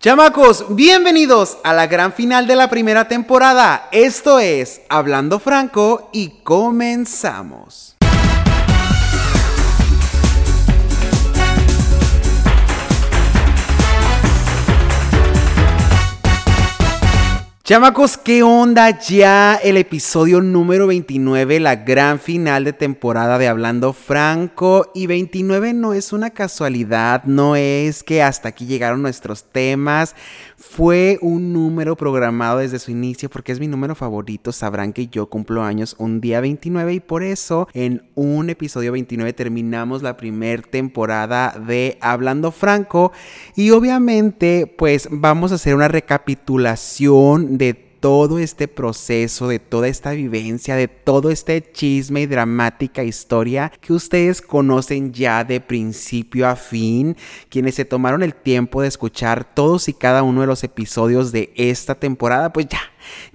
Chamacos, bienvenidos a la gran final de la primera temporada. Esto es Hablando Franco y comenzamos. Chamacos, ¿qué onda ya el episodio número 29, la gran final de temporada de Hablando Franco? Y 29 no es una casualidad, no es que hasta aquí llegaron nuestros temas. Fue un número programado desde su inicio porque es mi número favorito. Sabrán que yo cumplo años un día 29 y por eso en un episodio 29 terminamos la primera temporada de Hablando Franco. Y obviamente pues vamos a hacer una recapitulación de todo este proceso, de toda esta vivencia, de todo este chisme y dramática historia que ustedes conocen ya de principio a fin, quienes se tomaron el tiempo de escuchar todos y cada uno de los episodios de esta temporada, pues ya.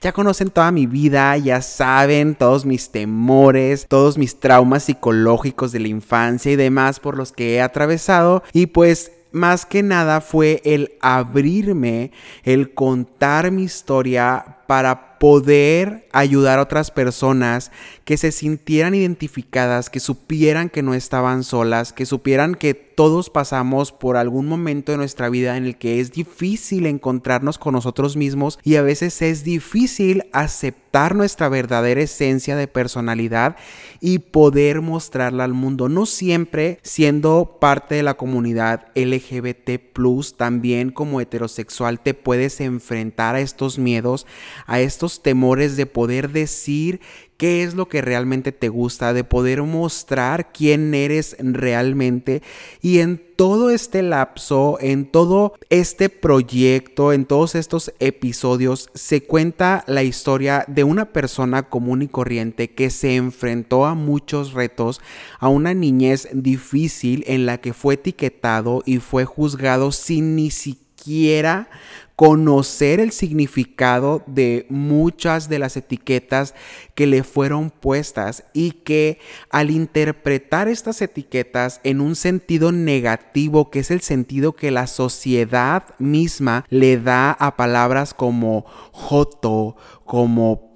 Ya conocen toda mi vida, ya saben todos mis temores, todos mis traumas psicológicos de la infancia y demás por los que he atravesado. Y pues más que nada fue el abrirme, el contar mi historia para poder ayudar a otras personas que se sintieran identificadas, que supieran que no estaban solas, que supieran que todos pasamos por algún momento de nuestra vida en el que es difícil encontrarnos con nosotros mismos y a veces es difícil aceptar nuestra verdadera esencia de personalidad y poder mostrarla al mundo. No siempre siendo parte de la comunidad LGBT, también como heterosexual te puedes enfrentar a estos miedos, a estos temores de poder decir qué es lo que realmente te gusta, de poder mostrar quién eres realmente. Y en todo este lapso, en todo este proyecto, en todos estos episodios, se cuenta la historia de una persona común y corriente que se enfrentó a muchos retos, a una niñez difícil en la que fue etiquetado y fue juzgado sin ni siquiera conocer el significado de muchas de las etiquetas que le fueron puestas y que al interpretar estas etiquetas en un sentido negativo, que es el sentido que la sociedad misma le da a palabras como joto, como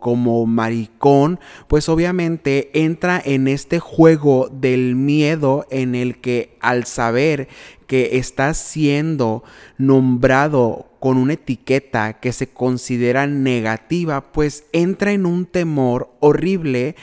como maricón, pues obviamente entra en este juego del miedo en el que al saber que está siendo nombrado con una etiqueta que se considera negativa, pues entra en un temor horrible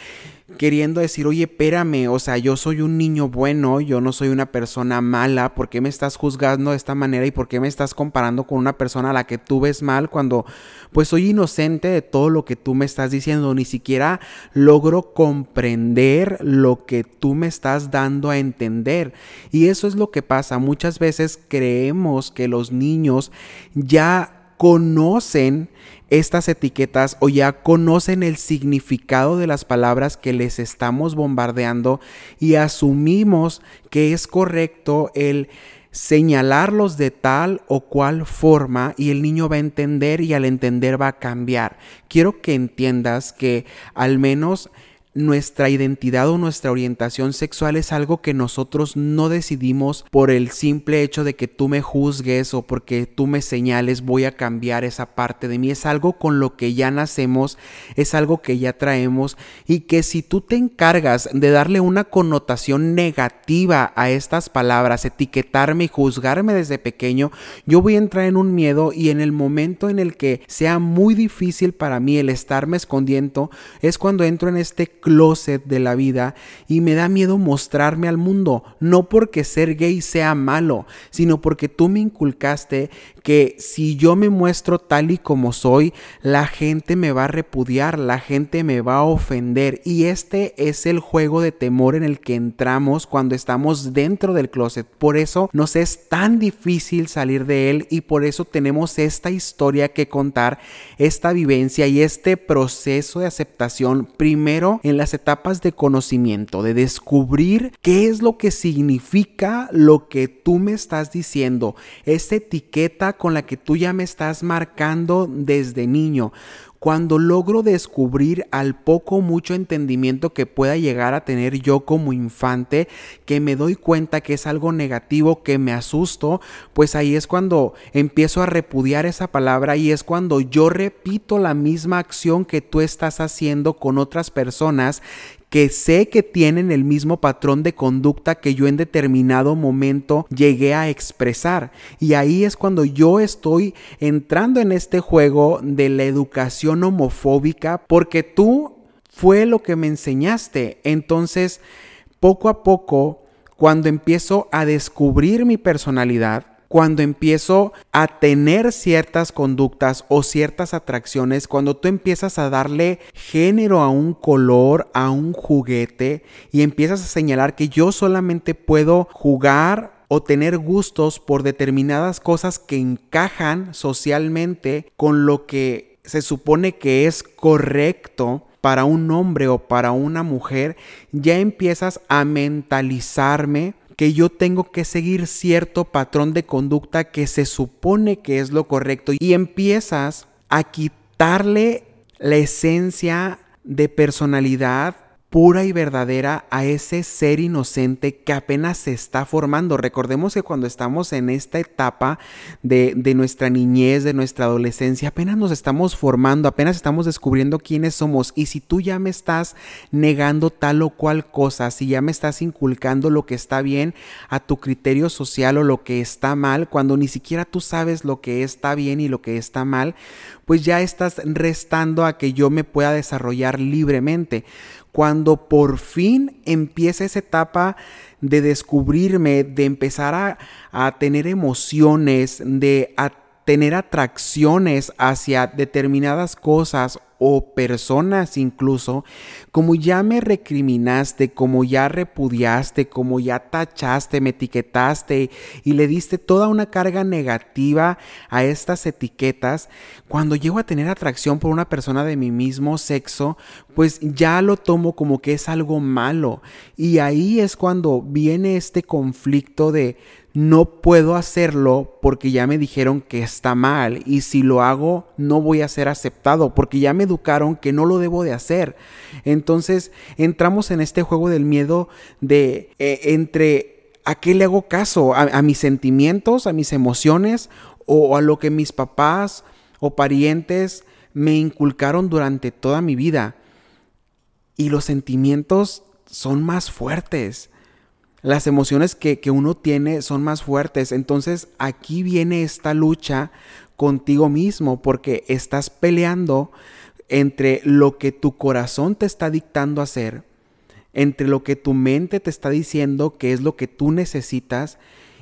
queriendo decir, oye, espérame, o sea, yo soy un niño bueno, yo no soy una persona mala, ¿por qué me estás juzgando de esta manera y por qué me estás comparando con una persona a la que tú ves mal cuando pues soy inocente de todo lo que tú me estás diciendo, ni siquiera logro comprender lo que tú me estás dando a entender. Y eso es lo que pasa, muchas veces creemos que los niños ya conocen estas etiquetas o ya conocen el significado de las palabras que les estamos bombardeando y asumimos que es correcto el señalarlos de tal o cual forma y el niño va a entender y al entender va a cambiar. Quiero que entiendas que al menos nuestra identidad o nuestra orientación sexual es algo que nosotros no decidimos por el simple hecho de que tú me juzgues o porque tú me señales voy a cambiar esa parte de mí. Es algo con lo que ya nacemos, es algo que ya traemos y que si tú te encargas de darle una connotación negativa a estas palabras, etiquetarme y juzgarme desde pequeño, yo voy a entrar en un miedo y en el momento en el que sea muy difícil para mí el estarme escondiendo es cuando entro en este closet de la vida y me da miedo mostrarme al mundo, no porque ser gay sea malo, sino porque tú me inculcaste que si yo me muestro tal y como soy, la gente me va a repudiar, la gente me va a ofender y este es el juego de temor en el que entramos cuando estamos dentro del closet. Por eso nos es tan difícil salir de él y por eso tenemos esta historia que contar, esta vivencia y este proceso de aceptación primero en las etapas de conocimiento, de descubrir qué es lo que significa lo que tú me estás diciendo, esta etiqueta con la que tú ya me estás marcando desde niño. cuando logro descubrir al poco mucho entendimiento que pueda llegar a tener yo como infante, que me doy cuenta que es algo negativo, que me asusto, pues ahí es cuando empiezo a repudiar esa palabra y es cuando yo repito la misma acción que tú estás haciendo con otras personas que sé que tienen el mismo patrón de conducta que yo en determinado momento llegué a expresar. Y ahí es cuando yo estoy entrando en este juego de la educación homofóbica porque tú fue lo que me enseñaste. Entonces, poco a poco, cuando empiezo a descubrir mi personalidad, cuando empiezo a tener ciertas conductas o ciertas atracciones, cuando tú empiezas a darle género a un color, a un juguete y empiezas a señalar que yo solamente puedo jugar o tener gustos por determinadas cosas que encajan socialmente con lo que se supone que es correcto para un hombre o para una mujer, ya empiezas a mentalizarme que yo tengo que seguir cierto patrón de conducta que se supone que es lo correcto. Y empiezas a quitarle la esencia de personalidad pura y verdadera a ese ser inocente que apenas se está formando. Recordemos que cuando estamos en esta etapa de, de, nuestra niñez, de nuestra adolescencia, apenas nos estamos formando, apenas estamos descubriendo quiénes somos. Y si tú ya me estás negando tal o cual cosa, si ya me estás inculcando lo que está bien a tu criterio social o lo que está mal, cuando ni siquiera tú sabes lo que está bien y lo que está mal, pues ya estás restando a que yo me pueda desarrollar libremente cuando por fin empieza esa etapa de descubrirme, de empezar a, tener emociones, de tener atracciones hacia determinadas cosas o personas incluso, como ya me recriminaste, como ya repudiaste, como ya tachaste, me etiquetaste y le diste toda una carga negativa a estas etiquetas, cuando llego a tener atracción por una persona de mi mismo sexo, pues ya lo tomo como que es algo malo. Y ahí es cuando viene este conflicto de no puedo hacerlo porque ya me dijeron que está mal y si lo hago no voy a ser aceptado porque ya me educaron que no lo debo de hacer. Entonces entramos en este juego del miedo de eh, entre a qué le hago caso, a, mis sentimientos, a mis emociones o a lo que mis papás o parientes me inculcaron durante toda mi vida. Y los sentimientos son más fuertes las emociones que, uno tiene son más fuertes. Entonces aquí viene esta lucha contigo mismo porque estás peleando entre lo que tu corazón te está dictando hacer, entre lo que tu mente te está diciendo que es lo que tú necesitas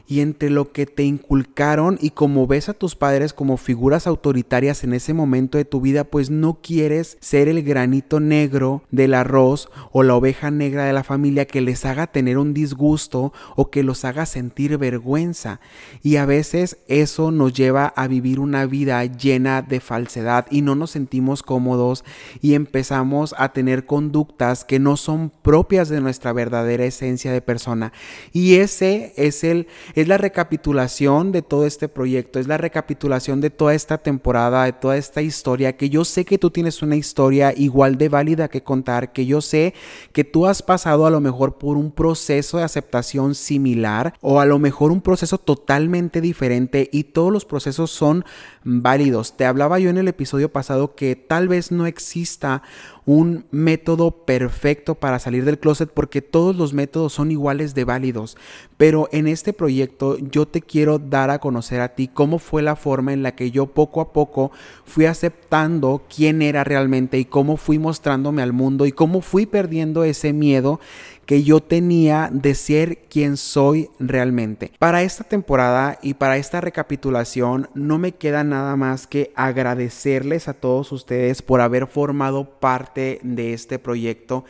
y entre lo que te inculcaron y como ves a tus padres como figuras autoritarias en ese momento de tu vida, pues no quieres ser el granito negro del arroz o la oveja negra de la familia que les haga tener un disgusto o que los haga sentir vergüenza. Y a veces eso nos lleva a vivir una vida llena de falsedad y no nos sentimos cómodos y empezamos a tener conductas que no son propias de nuestra verdadera esencia de persona. Y ese es el es la recapitulación de todo este proyecto, es la recapitulación de toda esta temporada, de toda esta historia, que yo sé que tú tienes una historia igual de válida que contar, que yo sé que tú has pasado a lo mejor por un proceso de aceptación similar o a lo mejor un proceso totalmente diferente y todos los procesos son válidos. Te hablaba yo en el episodio pasado que tal vez no exista un método perfecto para salir del closet porque todos los métodos son iguales de válidos. Pero en este proyecto yo te quiero dar a conocer a ti cómo fue la forma en la que yo poco a poco fui aceptando quién era realmente y cómo fui mostrándome al mundo y cómo fui perdiendo ese miedo que yo tenía de ser quien soy realmente. Para esta temporada y para esta recapitulación no me queda nada más que agradecerles a todos ustedes por haber formado parte de este proyecto.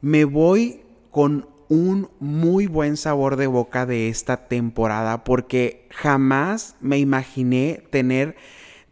Me voy con un muy buen sabor de boca de esta temporada porque jamás me imaginé tener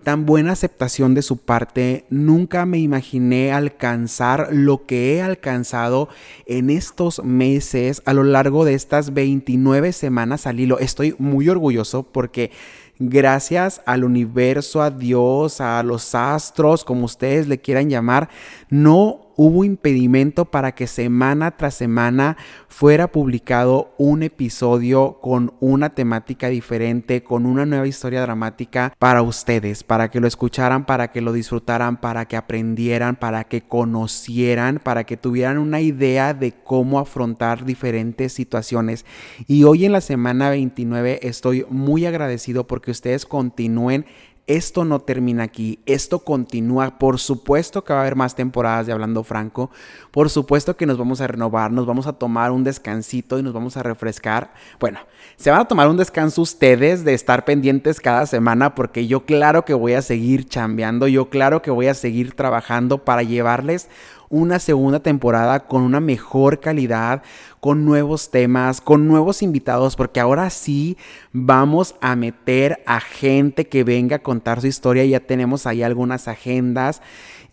tan buena aceptación de su parte. Nunca me imaginé alcanzar lo que he alcanzado en estos meses, a lo largo de estas 29 semanas al hilo. Estoy muy orgulloso porque gracias al universo, a Dios, a los astros, como ustedes le quieran llamar, no hubo impedimento para que semana tras semana fuera publicado un episodio con una temática diferente, con una nueva historia dramática para ustedes, para que lo escucharan, para que lo disfrutaran, para que aprendieran, para que conocieran, para que tuvieran una idea de cómo afrontar diferentes situaciones. Y hoy en la semana 29 estoy muy agradecido porque ustedes continúen esto no termina aquí, esto continúa. Por supuesto que va a haber más temporadas de Hablando Franco, por supuesto que nos vamos a renovar, nos vamos a tomar un descansito y nos vamos a refrescar. Bueno, se van a tomar un descanso ustedes de estar pendientes cada semana porque yo claro que voy a seguir chambeando, yo claro que voy a seguir trabajando para llevarles una segunda temporada con una mejor calidad, con nuevos temas, con nuevos invitados, porque ahora sí vamos a meter a gente que venga a contar su historia. Ya tenemos ahí algunas agendas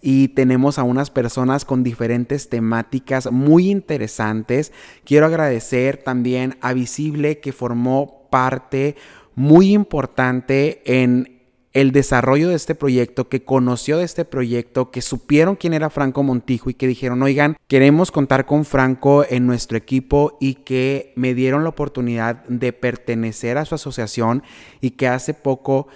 y tenemos a unas personas con diferentes temáticas muy interesantes. Quiero agradecer también a Visible que formó parte muy importante en el desarrollo de este proyecto, que conoció de este proyecto, que supieron quién era Franco Montijo y que dijeron, oigan, queremos contar con Franco en nuestro equipo y que me dieron la oportunidad de pertenecer a su asociación y que hace poco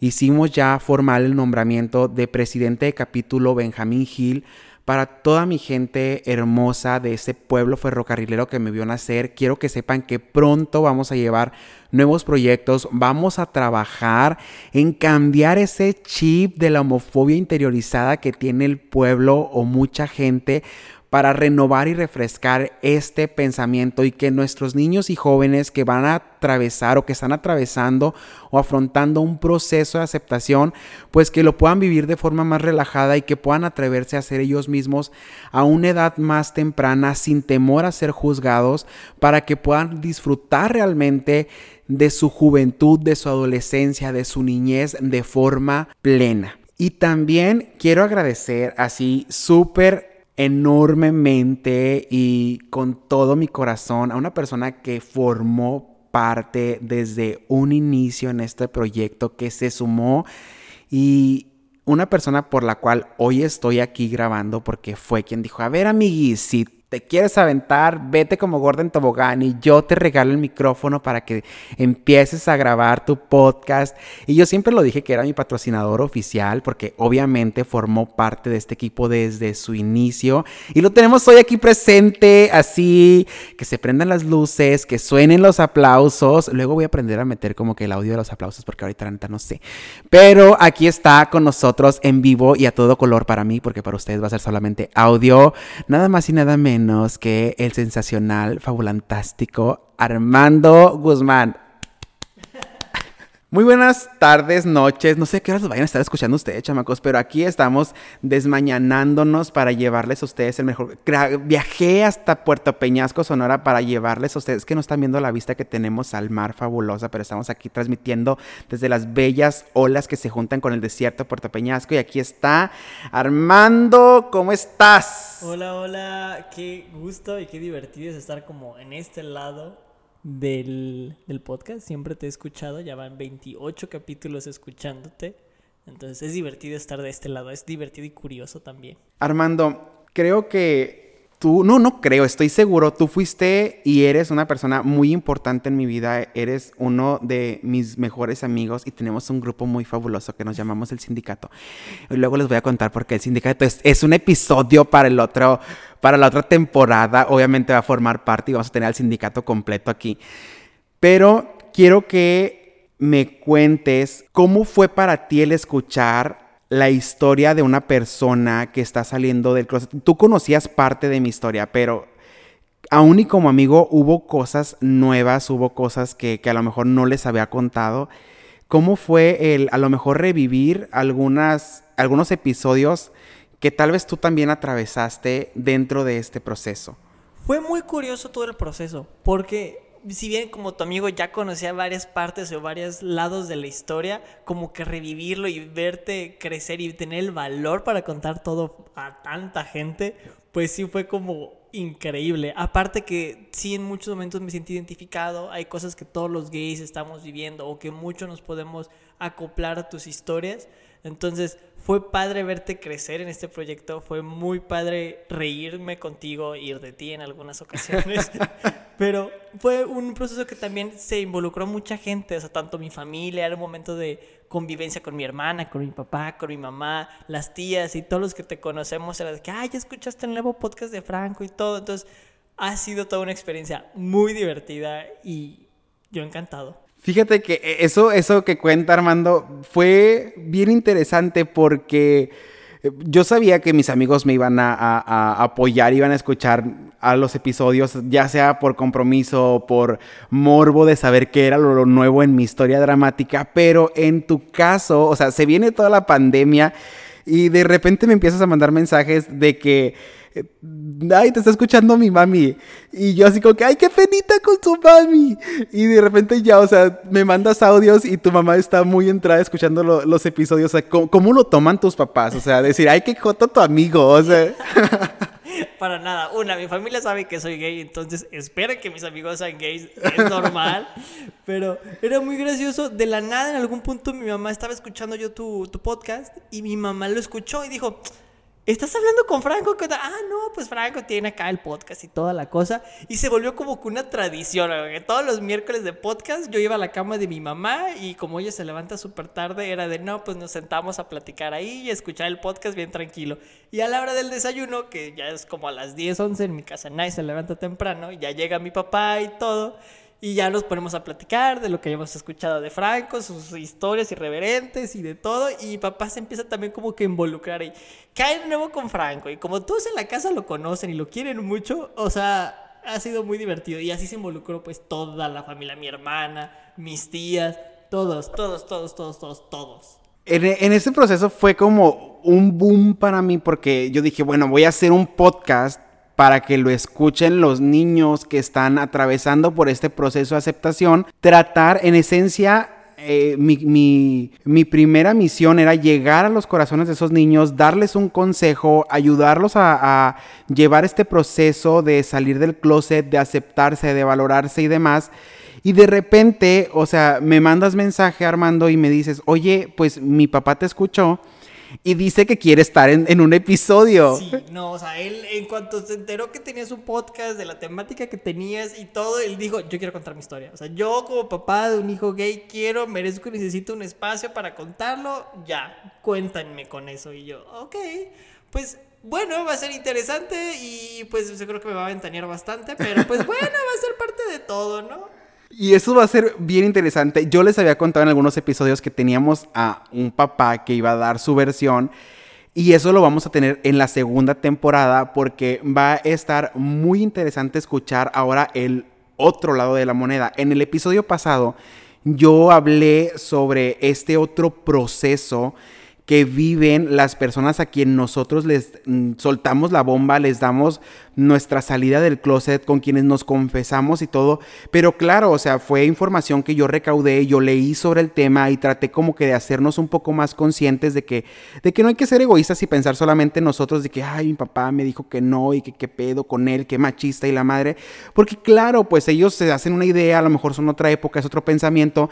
hicimos ya formal el nombramiento de presidente de capítulo Benjamín Gil para toda mi gente hermosa de ese pueblo ferrocarrilero que me vio nacer. Quiero que sepan que pronto vamos a llevar nuevos proyectos, vamos a trabajar en cambiar ese chip de la homofobia interiorizada que tiene el pueblo o mucha gente para renovar y refrescar este pensamiento y que nuestros niños y jóvenes que van a atravesar o que están atravesando o afrontando un proceso de aceptación, pues que lo puedan vivir de forma más relajada y que puedan atreverse a ser ellos mismos a una edad más temprana sin temor a ser juzgados para que puedan disfrutar realmente de su juventud, de su adolescencia, de su niñez de forma plena. Y también quiero agradecer así súper enormemente y con todo mi corazón a una persona que formó parte desde un inicio en este proyecto, que se sumó y una persona por la cual hoy estoy aquí grabando porque fue quien dijo, a ver amiguis, si te quieres aventar, vete como Gordon Tobogán y yo te regalo el micrófono para que empieces a grabar tu podcast. Y yo siempre lo dije que era mi patrocinador oficial porque obviamente formó parte de este equipo desde su inicio. Y lo tenemos hoy aquí presente, así, que se prendan las luces, que suenen los aplausos. Luego voy a aprender a meter como que el audio de los aplausos porque ahorita la no sé. Pero aquí está con nosotros en vivo y a todo color para mí porque para ustedes va a ser solamente audio. Nada más y nada menos que el sensacional, fabulantástico Armando Guzmán. Muy buenas tardes, noches. No sé qué horas vayan a estar escuchando ustedes, chamacos, pero aquí estamos desmañanándonos para llevarles a ustedes el mejor. Viajé hasta Puerto Peñasco, Sonora, para llevarles a ustedes que no están viendo la vista que tenemos al mar fabulosa, pero estamos aquí transmitiendo desde las bellas olas que se juntan con el desierto de Puerto Peñasco. Y aquí está Armando, ¿cómo estás? Hola, hola, qué gusto y qué divertido es estar como en este lado del, podcast. Siempre te he escuchado, ya van 28 capítulos escuchándote. Entonces es divertido estar de este lado, es divertido y curioso también. Armando, creo que Tú, no, no creo, estoy seguro, tú fuiste y eres una persona muy importante en mi vida, eres uno de mis mejores amigos y tenemos un grupo muy fabuloso que nos llamamos el sindicato. Y luego les voy a contar porque el sindicato es, es un episodio para el otro, para la otra temporada, obviamente va a formar parte y vamos a tener al sindicato completo aquí. Pero quiero que me cuentes cómo fue para ti el escuchar la historia de una persona que está saliendo del closet. Tú conocías parte de mi historia, pero aún y como amigo hubo cosas nuevas, hubo cosas que, a lo mejor no les había contado. ¿Cómo fue el a lo mejor revivir algunas, algunos episodios que tal vez tú también atravesaste dentro de este proceso? Fue muy curioso todo el proceso, porque si bien como tu amigo ya conocía varias partes o varios lados de la historia, como que revivirlo y verte crecer y tener el valor para contar todo a tanta gente, pues sí fue como increíble. Aparte que sí en muchos momentos me sentí identificado, hay cosas que todos los gays estamos viviendo o que muchos nos podemos acoplar a tus historias. Entonces fue padre verte crecer en este proyecto, fue muy padre reírme contigo, ir de ti en algunas ocasiones, pero fue un proceso que también se involucró mucha gente, o sea, tanto mi familia, era un momento de convivencia con mi hermana, con mi papá, con mi mamá, las tías y todos los que te conocemos, era de que, ay, ya escuchaste el nuevo podcast de Franco y todo, entonces ha sido toda una experiencia muy divertida y yo encantado. Fíjate que e, eso, eso que cuenta Armando fue bien interesante porque eh, yo sabía que mis amigos me iban a, apoyar, iban a escuchar a los episodios, ya sea por compromiso o por morbo de saber qué era lo nuevo en mi historia dramática, pero en tu caso, o sea, se viene toda la pandemia y de repente me empiezas a mandar mensajes de que ay, te está escuchando mi mami. Y yo así como que, ay, qué penita con su mami. Y de repente ya, o sea, me mandas audios y tu mamá está muy entrada escuchando los episodios. O sea, ¿cómo, lo toman tus papás? O sea, decir, ay, qué joto tu amigo. O sea. Para nada. Una, mi familia sabe que soy gay, entonces espera que mis amigos sean gays. Es normal. Pero era muy gracioso. De la nada, en algún punto, mi mamá estaba escuchando yo tu, tu podcast y mi mamá lo escuchó y dijo ¿Estás hablando con Franco? Ah, no, pues Franco tiene acá el podcast y toda la cosa. Y se volvió como que una tradición. Que todos los miércoles de podcast yo iba a la cama de mi mamá y como ella se levanta súper tarde, era de no, pues nos sentamos a platicar ahí y escuchar el podcast bien tranquilo. Y a la hora del desayuno, que ya es como a las 10, 11 en mi casa, nadie se levanta temprano, ya llega mi papá y todo y ya nos ponemos a platicar de lo que hayamos escuchado de Franco, sus historias irreverentes y de todo. Y papá se empieza también como que a involucrar y cae de nuevo con Franco. Y como todos en la casa lo conocen y lo quieren mucho, o sea, ha sido muy divertido. Y así se involucró pues toda la familia, mi hermana, mis tías, todos, todos, todos, todos, todos, todos. En, en ese proceso fue como un boom para mí porque yo dije, bueno, voy a hacer un podcast para que lo escuchen los niños que están atravesando por este proceso de aceptación. Tratar, en esencia, eh, mi, primera misión era llegar a los corazones de esos niños, darles un consejo, ayudarlos a, llevar este proceso de salir del closet, de aceptarse, de valorarse y demás. Y de repente, o sea, me mandas mensaje Armando y me dices, oye, pues mi papá te escuchó y dice que quiere estar en, un episodio. Sí, no, o sea, él en cuanto se enteró que tenías un podcast de la temática que tenías y todo, él dijo, yo quiero contar mi historia. O sea, yo como papá de un hijo gay quiero, merezco y necesito un espacio para contarlo, ya, cuéntanme con eso. Y yo, ok, pues bueno, va a ser interesante y pues yo creo que me va a ventanear bastante, pero pues bueno, va a ser parte de todo, ¿no? Y eso va a ser bien interesante. Yo les había contado en algunos episodios que teníamos a un papá que iba a dar su versión. Y eso lo vamos a tener en la segunda temporada porque va a estar muy interesante escuchar ahora el otro lado de la moneda. En el episodio pasado yo hablé sobre este otro proceso que viven las personas a quien nosotros les mm, soltamos la bomba, les damos nuestra salida del closet, con quienes nos confesamos y todo. Pero claro, o sea, fue información que yo recaudé, yo leí sobre el tema y traté como que de hacernos un poco más conscientes de que, de que no hay que ser egoístas y pensar solamente en nosotros, de que, ay, mi papá me dijo que no y que qué pedo con él, qué machista y la madre. Porque claro, pues ellos se hacen una idea, a lo mejor son otra época, es otro pensamiento.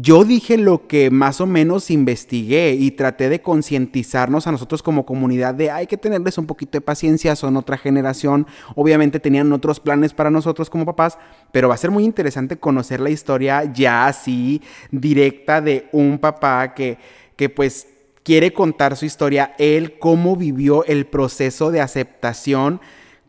Yo dije lo que más o menos investigué y traté de concientizarnos a nosotros como comunidad de hay que tenerles un poquito de paciencia, son otra generación, obviamente tenían otros planes para nosotros como papás, pero va a ser muy interesante conocer la historia ya así directa de un papá que, que pues quiere contar su historia, él cómo vivió el proceso de aceptación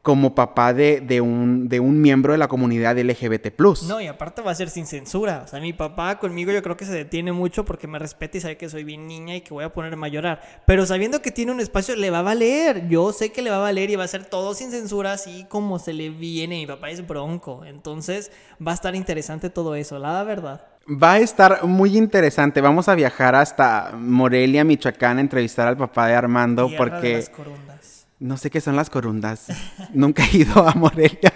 como papá de, un, de un miembro de la comunidad LGBT. No, y aparte va a ser sin censura. O sea, mi papá conmigo yo creo que se detiene mucho porque me respeta y sabe que soy bien niña y que voy a ponerme a llorar. Pero sabiendo que tiene un espacio, le va a valer. Yo sé que le va a valer y va a ser todo sin censura, así como se le viene. Mi papá es bronco. Entonces va a estar interesante todo eso, la verdad. Va a estar muy interesante. Vamos a viajar hasta Morelia, Michoacán, a entrevistar al papá de Armando Tierra porque... De las. No sé qué son las corundas. Nunca he ido a Morelia.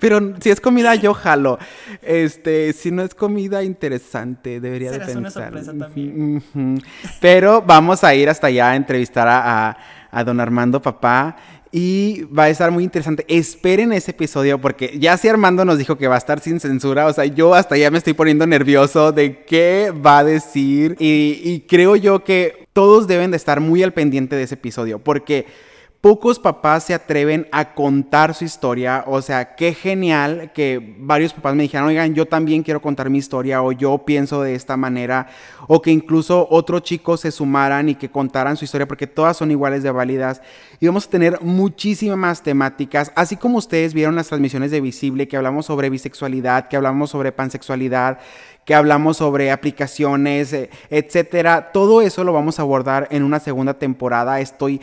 Pero si es comida, yo jalo. Este, si no es comida interesante, debería de pensar. Una sorpresa también. Pero vamos a ir hasta allá a entrevistar a, a don Armando Papá y va a estar muy interesante. Esperen ese episodio porque ya si Armando nos dijo que va a estar sin censura, o sea, yo hasta ya me estoy poniendo nervioso de qué va a decir y, y creo yo que todos deben de estar muy al pendiente de ese episodio porque pocos papás se atreven a contar su historia. O sea, qué genial que varios papás me dijeran, oigan, yo también quiero contar mi historia o yo pienso de esta manera. O que incluso otros chicos se sumaran y que contaran su historia porque todas son iguales de válidas. Y vamos a tener muchísimas temáticas, así como ustedes vieron las transmisiones de Visible, que hablamos sobre bisexualidad, que hablamos sobre pansexualidad que hablamos sobre aplicaciones, eh, etcétera. Todo eso lo vamos a abordar en una segunda temporada. Estoy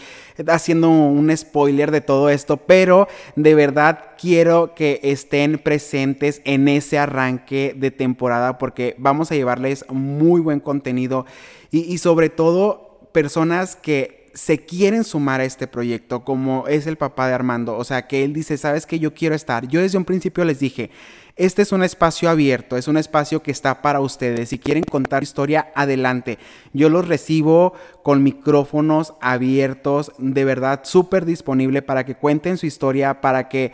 haciendo un spoiler de todo esto, pero de verdad quiero que estén presentes en ese arranque de temporada porque vamos a llevarles muy buen contenido y, y sobre todo personas que se quieren sumar a este proyecto, como es el papá de Armando. O sea, que él dice, sabes que yo quiero estar. Yo desde un principio les dije, este es un espacio abierto, es un espacio que está para ustedes. Si quieren contar historia, adelante. Yo los recibo con micrófonos abiertos, de verdad súper disponible para que cuenten su historia, para que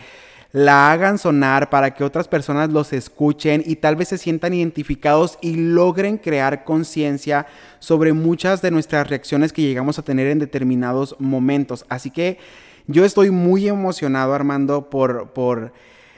la hagan sonar, para que otras personas los escuchen y tal vez se sientan identificados y logren crear conciencia sobre muchas de nuestras reacciones que llegamos a tener en determinados momentos. Así que yo estoy muy emocionado, Armando, por... por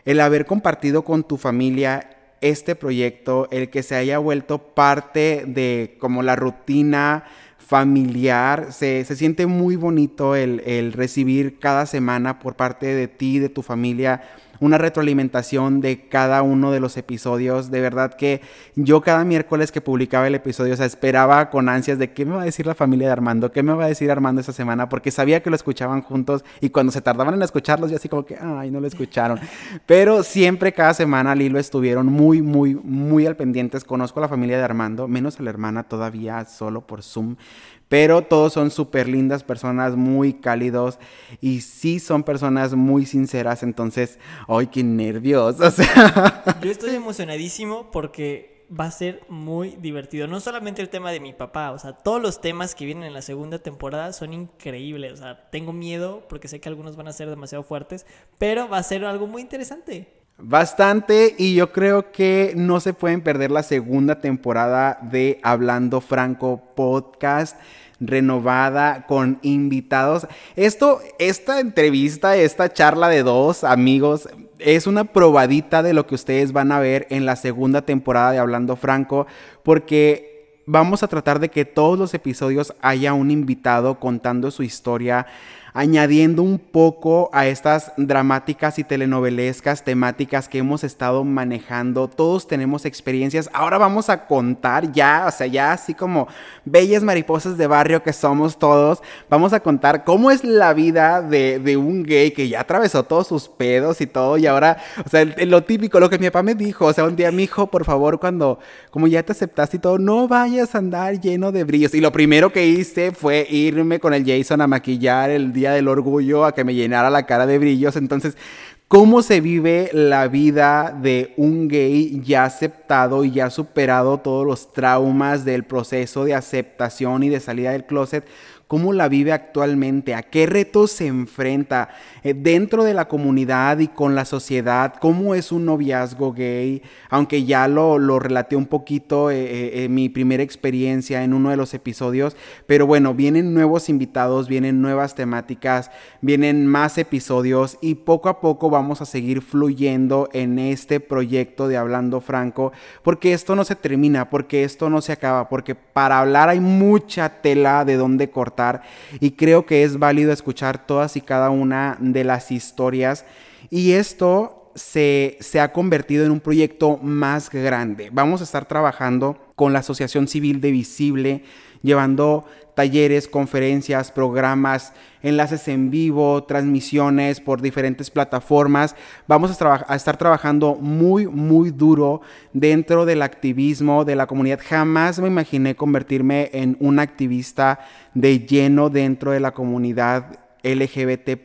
el haber compartido con tu familia este proyecto, el que se haya vuelto parte de como la rutina familiar, se, siente muy bonito el, el recibir cada semana por parte de ti, de tu familia, una retroalimentación de cada uno de los episodios. De verdad que yo cada miércoles que publicaba el episodio, o sea, esperaba con ansias de qué me va a decir la familia de Armando, qué me va a decir Armando esta semana, porque sabía que lo escuchaban juntos y cuando se tardaban en escucharlos, yo así como que, ay, no lo escucharon. Pero siempre, cada semana, Lilo estuvieron muy, muy, muy al pendientes. Conozco a la familia de Armando, menos a la hermana todavía, solo por Zoom. Pero todos son súper lindas personas, muy cálidos y sí son personas muy sinceras. Entonces, ¡ay, qué nervios! Yo estoy emocionadísimo porque va a ser muy divertido. No solamente el tema de mi papá, o sea, todos los temas que vienen en la segunda temporada son increíbles. O sea, tengo miedo porque sé que algunos van a ser demasiado fuertes, pero va a ser algo muy interesante. Bastante y yo creo que no se pueden perder la segunda temporada de Hablando Franco Podcast renovada con invitados. Esto, esta entrevista, esta charla de dos amigos es una probadita de lo que ustedes van a ver en la segunda temporada de Hablando Franco porque vamos a tratar de que todos los episodios haya un invitado contando su historia añadiendo un poco a estas dramáticas y telenovelescas temáticas que hemos estado manejando. Todos tenemos experiencias. Ahora vamos a contar ya, o sea, ya así como bellas mariposas de barrio que somos todos, vamos a contar cómo es la vida de, un gay que ya atravesó todos sus pedos y todo. Y ahora, o sea, lo típico, lo que mi papá me dijo, o sea, un día, mi hijo, por favor, cuando, como ya te aceptaste y todo, no vayas a andar lleno de brillos. Y lo primero que hice fue irme con el Jason a maquillar el día del Orgullo a que me llenara la cara de brillos. Entonces, ¿cómo se vive la vida de un gay ya aceptado y ya superado todos los traumas del proceso de aceptación y de salida del closet? cómo la vive actualmente, a qué retos se enfrenta eh, dentro de la comunidad y con la sociedad, cómo es un noviazgo gay, aunque ya lo, lo relaté un poquito eh, eh, mi primera experiencia en uno de los episodios, pero bueno, vienen nuevos invitados, vienen nuevas temáticas, vienen más episodios y poco a poco vamos a seguir fluyendo en este proyecto de Hablando Franco, porque esto no se termina, porque esto no se acaba, porque para hablar hay mucha tela de donde cortar y creo que es válido escuchar todas y cada una de las historias y esto se, se ha convertido en un proyecto más grande. Vamos a estar trabajando con la Asociación Civil de Visible, llevando talleres, conferencias, programas, enlaces en vivo, transmisiones por diferentes plataformas. Vamos a, a, estar trabajando muy, muy duro dentro del activismo de la comunidad. Jamás me imaginé convertirme en un activista de lleno dentro de la comunidad LGBT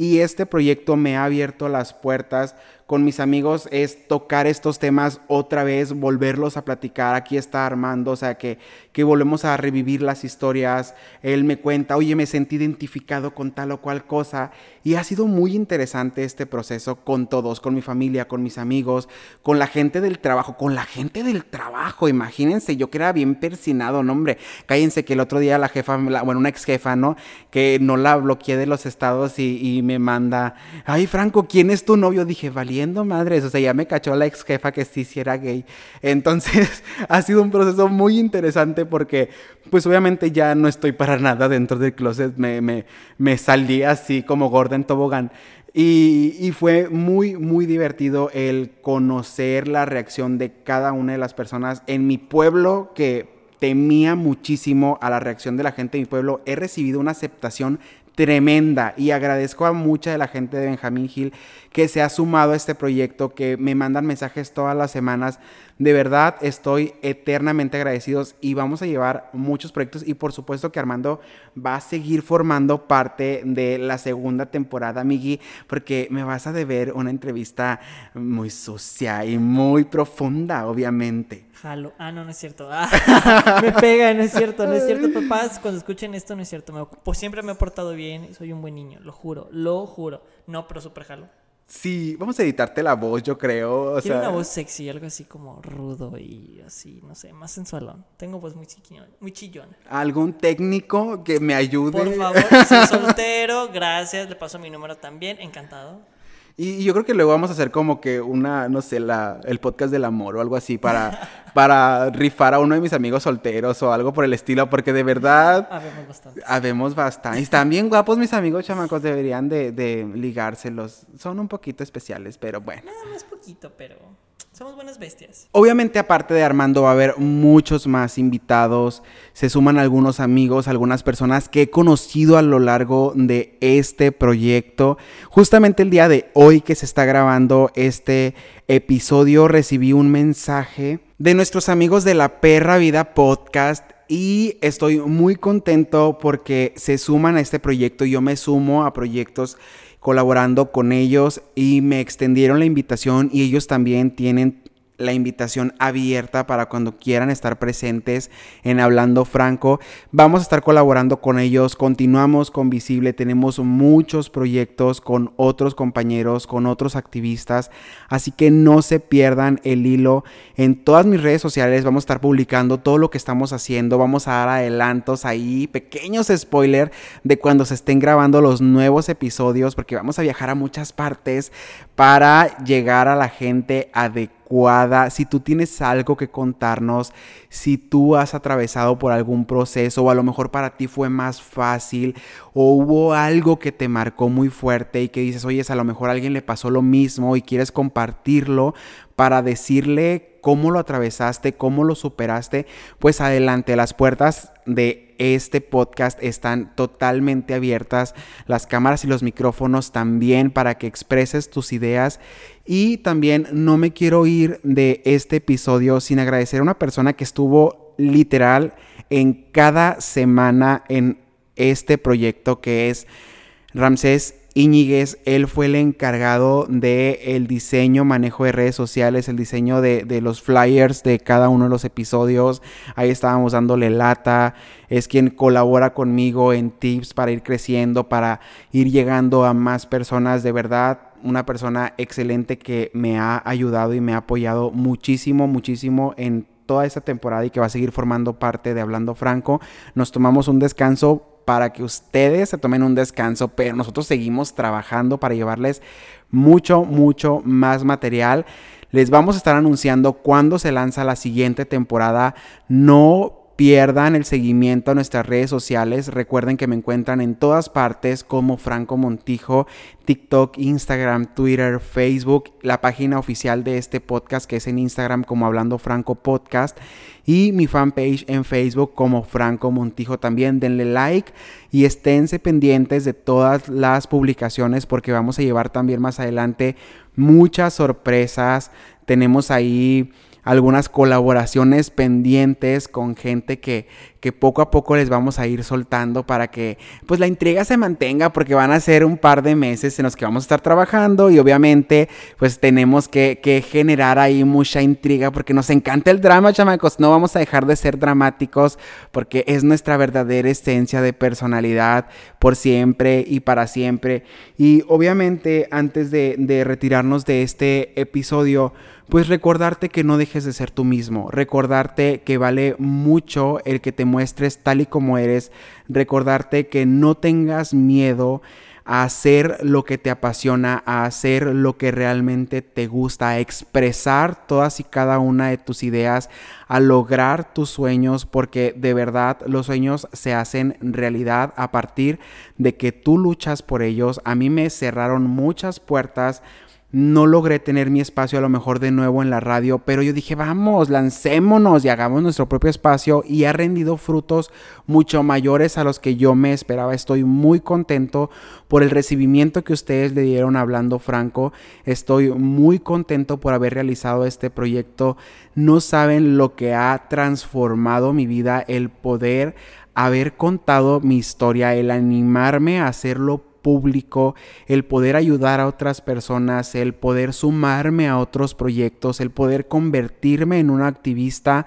y este proyecto me ha abierto las puertas con mis amigos es tocar estos temas otra vez, volverlos a platicar. Aquí está Armando, o sea, que, que volvemos a revivir las historias. Él me cuenta, oye, me sentí identificado con tal o cual cosa. Y ha sido muy interesante este proceso con todos, con mi familia, con mis amigos, con la gente del trabajo, con la gente del trabajo. Imagínense, yo que era bien persinado, no hombre. Cállense que el otro día la jefa, bueno, una ex jefa, ¿no? Que no la bloqueé de los estados y, y me manda, ay, Franco, ¿quién es tu novio? Dije, valiente madres, o sea, ya me cachó la ex jefa que sí, sí era gay. Entonces, ha sido un proceso muy interesante porque, pues obviamente ya no estoy para nada dentro del closet, me, me, me salí así como gorda en tobogán. Y, y, fue muy, muy divertido el conocer la reacción de cada una de las personas en mi pueblo que temía muchísimo a la reacción de la gente de mi pueblo. He recibido una aceptación tremenda y agradezco a mucha de la gente de Benjamín Gil que se ha sumado a este proyecto, que me mandan mensajes todas las semanas. De verdad estoy eternamente agradecidos y vamos a llevar muchos proyectos y por supuesto que Armando va a seguir formando parte de la segunda temporada, Migi, porque me vas a deber una entrevista muy sucia y muy profunda, obviamente. Jalo. Ah, no, no es cierto. Ah, me pega, no es cierto, no es cierto, papás. Cuando escuchen esto, no es cierto. Me, pues siempre me he portado bien, soy un buen niño, lo juro, lo juro. No, pero súper jalo. Sí, vamos a editarte la voz, yo creo. O Quiero una voz sexy, algo así como rudo y así, no sé, más sensualón. Tengo voz muy chillona. Muy chillona. ¿Algún técnico que me ayude? Por favor, soy soltero, gracias, le paso mi número también, encantado. Y, yo creo que luego vamos a hacer como que una, no sé, la, el podcast del amor o algo así para, para rifar a uno de mis amigos solteros o algo por el estilo, porque de verdad... Habemos bastante. Habemos bastante. Y están bien guapos mis amigos chamacos, deberían de, de ligárselos. Son un poquito especiales, pero bueno. No, no es poquito, pero... Somos buenas bestias. Obviamente, aparte de Armando, va a haber muchos más invitados. Se suman algunos amigos, algunas personas que he conocido a lo largo de este proyecto. Justamente el día de hoy que se está grabando este episodio, recibí un mensaje de nuestros amigos de la Perra Vida Podcast y estoy muy contento porque se suman a este proyecto. Yo me sumo a proyectos colaborando con ellos y me extendieron la invitación y ellos también tienen la invitación abierta para cuando quieran estar presentes en Hablando Franco. Vamos a estar colaborando con ellos, continuamos con Visible, tenemos muchos proyectos con otros compañeros, con otros activistas, así que no se pierdan el hilo. En todas mis redes sociales vamos a estar publicando todo lo que estamos haciendo, vamos a dar adelantos ahí, pequeños spoilers de cuando se estén grabando los nuevos episodios, porque vamos a viajar a muchas partes para llegar a la gente adecuada si tú tienes algo que contarnos, si tú has atravesado por algún proceso o a lo mejor para ti fue más fácil o hubo algo que te marcó muy fuerte y que dices, oye, a lo mejor a alguien le pasó lo mismo y quieres compartirlo para decirle cómo lo atravesaste, cómo lo superaste, pues adelante, las puertas de este podcast están totalmente abiertas, las cámaras y los micrófonos también para que expreses tus ideas. Y también no me quiero ir de este episodio sin agradecer a una persona que estuvo literal en cada semana en este proyecto que es Ramsés Iñiguez, él fue el encargado de el diseño, manejo de redes sociales, el diseño de, de, los flyers de cada uno de los episodios. Ahí estábamos dándole lata. Es quien colabora conmigo en tips para ir creciendo, para ir llegando a más personas. De verdad, una persona excelente que me ha ayudado y me ha apoyado muchísimo, muchísimo en toda esta temporada y que va a seguir formando parte de Hablando Franco. Nos tomamos un descanso para que ustedes se tomen un descanso, pero nosotros seguimos trabajando para llevarles mucho, mucho más material. Les vamos a estar anunciando cuándo se lanza la siguiente temporada. No pierdan el seguimiento a nuestras redes sociales. Recuerden que me encuentran en todas partes como Franco Montijo, TikTok, Instagram, Twitter, Facebook, la página oficial de este podcast que es en Instagram como Hablando Franco Podcast y mi fanpage en Facebook como Franco Montijo también. Denle like y esténse pendientes de todas las publicaciones porque vamos a llevar también más adelante muchas sorpresas. Tenemos ahí algunas colaboraciones pendientes con gente que, que poco a poco les vamos a ir soltando para que pues la intriga se mantenga porque van a ser un par de meses en los que vamos a estar trabajando y obviamente pues tenemos que, que generar ahí mucha intriga porque nos encanta el drama chamacos, no vamos a dejar de ser dramáticos porque es nuestra verdadera esencia de personalidad por siempre y para siempre. Y obviamente antes de, retirarnos de este episodio pues recordarte que no dejes de ser tú mismo, recordarte que vale mucho el que te muestres tal y como eres, recordarte que no tengas miedo a hacer lo que te apasiona, a hacer lo que realmente te gusta, a expresar todas y cada una de tus ideas, a lograr tus sueños, porque de verdad los sueños se hacen realidad a partir de que tú luchas por ellos. A mí me cerraron muchas puertas no logré tener mi espacio a lo mejor de nuevo en la radio, pero yo dije, vamos, lancémonos y hagamos nuestro propio espacio y ha rendido frutos mucho mayores a los que yo me esperaba. Estoy muy contento por el recibimiento que ustedes le dieron hablando franco. Estoy muy contento por haber realizado este proyecto. No saben lo que ha transformado mi vida el poder haber contado mi historia, el animarme a hacerlo público, el poder ayudar a otras personas, el poder sumarme a otros proyectos, el poder convertirme en un activista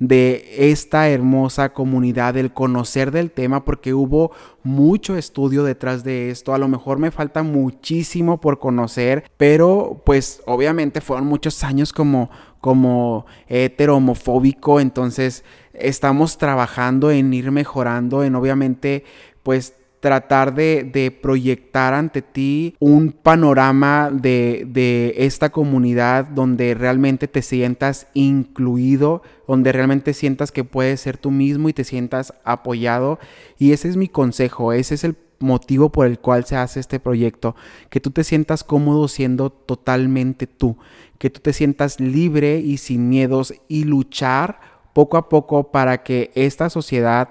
de esta hermosa comunidad, el conocer del tema, porque hubo mucho estudio detrás de esto. A lo mejor me falta muchísimo por conocer, pero pues obviamente fueron muchos años como, como hetero homofóbico, entonces estamos trabajando en ir mejorando, en obviamente pues tratar de, proyectar ante ti un panorama de, de, esta comunidad donde realmente te sientas incluido, donde realmente sientas que puedes ser tú mismo y te sientas apoyado. Y ese es mi consejo, ese es el motivo por el cual se hace este proyecto, que tú te sientas cómodo siendo totalmente tú, que tú te sientas libre y sin miedos y luchar poco a poco para que esta sociedad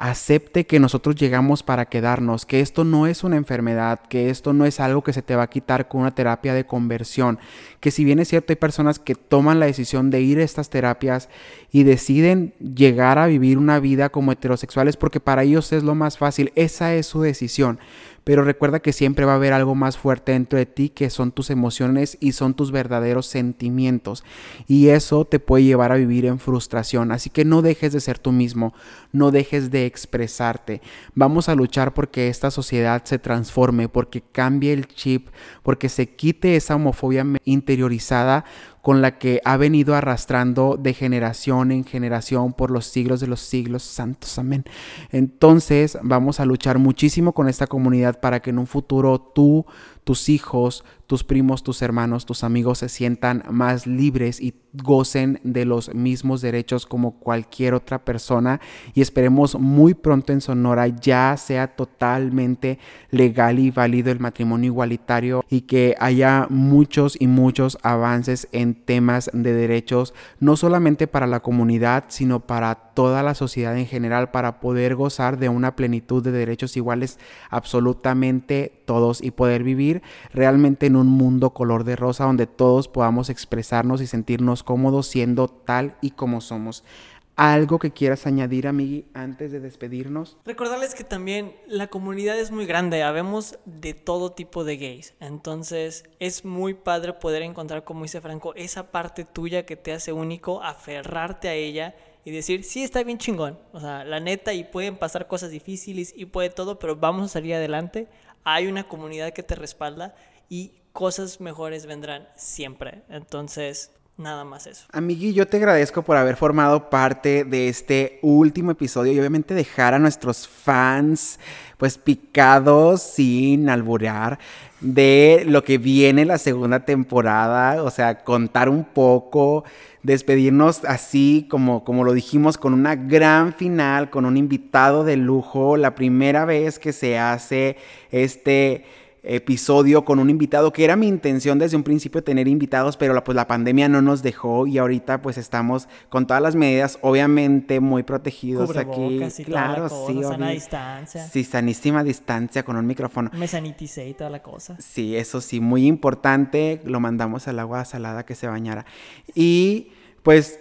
acepte que nosotros llegamos para quedarnos, que esto no es una enfermedad, que esto no es algo que se te va a quitar con una terapia de conversión, que si bien es cierto hay personas que toman la decisión de ir a estas terapias y deciden llegar a vivir una vida como heterosexuales porque para ellos es lo más fácil, esa es su decisión, pero recuerda que siempre va a haber algo más fuerte dentro de ti que son tus emociones y son tus verdaderos sentimientos. Y eso te puede llevar a vivir en frustración. Así que no dejes de ser tú mismo, no dejes de expresarte. Vamos a luchar porque esta sociedad se transforme, porque cambie el chip, porque se quite esa homofobia interiorizada con la que ha venido arrastrando de generación en generación por los siglos de los siglos santos. Amén. Entonces vamos a luchar muchísimo con esta comunidad para que en un futuro tú, tus hijos, tus primos, tus hermanos, tus amigos se sientan más libres y gocen de los mismos derechos como cualquier otra persona. Y esperemos muy pronto en Sonora ya sea totalmente legal y válido el matrimonio igualitario y que haya muchos y muchos avances en temas de derechos no solamente para la comunidad sino para toda la sociedad en general para poder gozar de una plenitud de derechos iguales absolutamente todos y poder vivir. Realmente en un mundo color de rosa donde todos podamos expresarnos y sentirnos cómodos siendo tal y como somos. ¿Algo que quieras añadir, Amigui, antes de despedirnos? Recordarles que también la comunidad es muy grande, habemos de todo tipo de gays. Entonces es muy padre poder encontrar, como dice Franco, esa parte tuya que te hace único, aferrarte a ella y decir, sí, está bien chingón. O sea, la neta, y pueden pasar cosas difíciles y puede todo, pero vamos a salir adelante. Hay una comunidad que te respalda y cosas mejores vendrán siempre. Entonces, nada más eso. Amigui, yo te agradezco por haber formado parte de este último episodio y obviamente dejar a nuestros fans pues picados sin alburear de lo que viene la segunda temporada, o sea, contar un poco, despedirnos así como, como lo dijimos, con una gran final, con un invitado de lujo, la primera vez que se hace este episodio con un invitado que era mi intención desde un principio tener invitados, pero la, pues la pandemia no nos dejó y ahorita pues estamos con todas las medidas obviamente muy protegidos aquí. Y claro, sí, sana distancia. Sí, sanísima distancia con un micrófono. Me saniticé y toda la cosa. Sí, eso sí, muy importante, lo mandamos al agua salada que se bañara. Y pues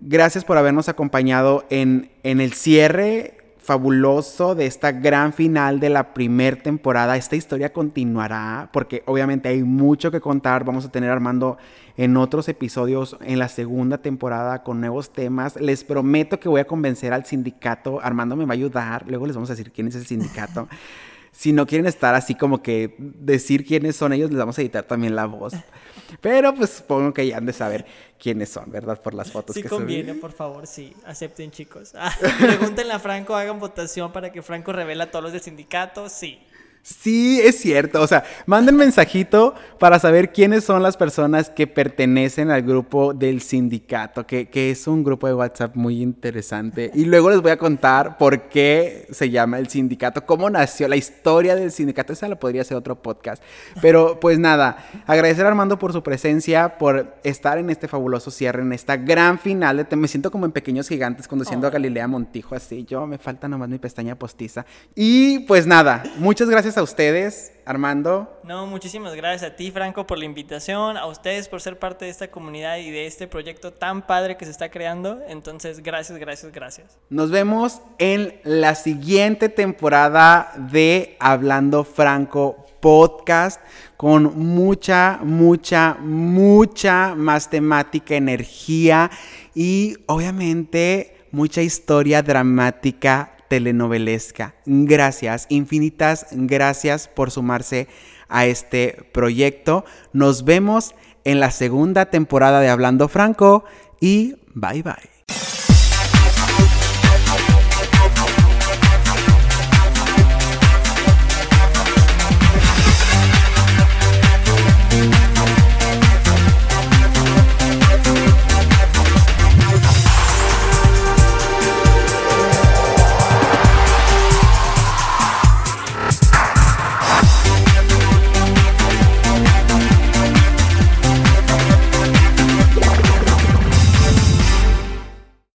gracias por habernos acompañado en, en el cierre fabuloso de esta gran final de la primer temporada. Esta historia continuará porque obviamente hay mucho que contar. Vamos a tener Armando en otros episodios en la segunda temporada con nuevos temas. Les prometo que voy a convencer al sindicato. Armando me va a ayudar. Luego les vamos a decir quién es el sindicato. si no quieren estar así como que decir quiénes son ellos, les vamos a editar también la voz. Pero pues supongo que ya han de saber quiénes son, ¿verdad? Por las fotos sí que conviene, por favor, sí. Acepten, chicos. Ah, pregúntenle a Franco, hagan votación para que Franco revele a todos los del sindicato. Sí. Sí, es cierto. O sea, manden mensajito para saber quiénes son las personas que pertenecen al grupo del sindicato, que, que, es un grupo de WhatsApp muy interesante. Y luego les voy a contar por qué se llama el sindicato, cómo nació la historia del sindicato. Esa lo podría ser otro podcast. Pero pues nada, agradecer a Armando por su presencia, por estar en este fabuloso cierre, en esta gran final. De me siento como en Pequeños Gigantes conduciendo a Galilea Montijo, así. Yo me falta nomás mi pestaña postiza. Y pues nada, muchas gracias a ustedes, Armando. No, muchísimas gracias a ti, Franco, por la invitación, a ustedes por ser parte de esta comunidad y de este proyecto tan padre que se está creando. Entonces, gracias, gracias, gracias. Nos vemos en la siguiente temporada de Hablando Franco podcast con mucha, mucha, mucha más temática, energía y obviamente mucha historia dramática telenovelesca. Gracias, infinitas gracias por sumarse a este proyecto. Nos vemos en la segunda temporada de Hablando Franco y bye bye.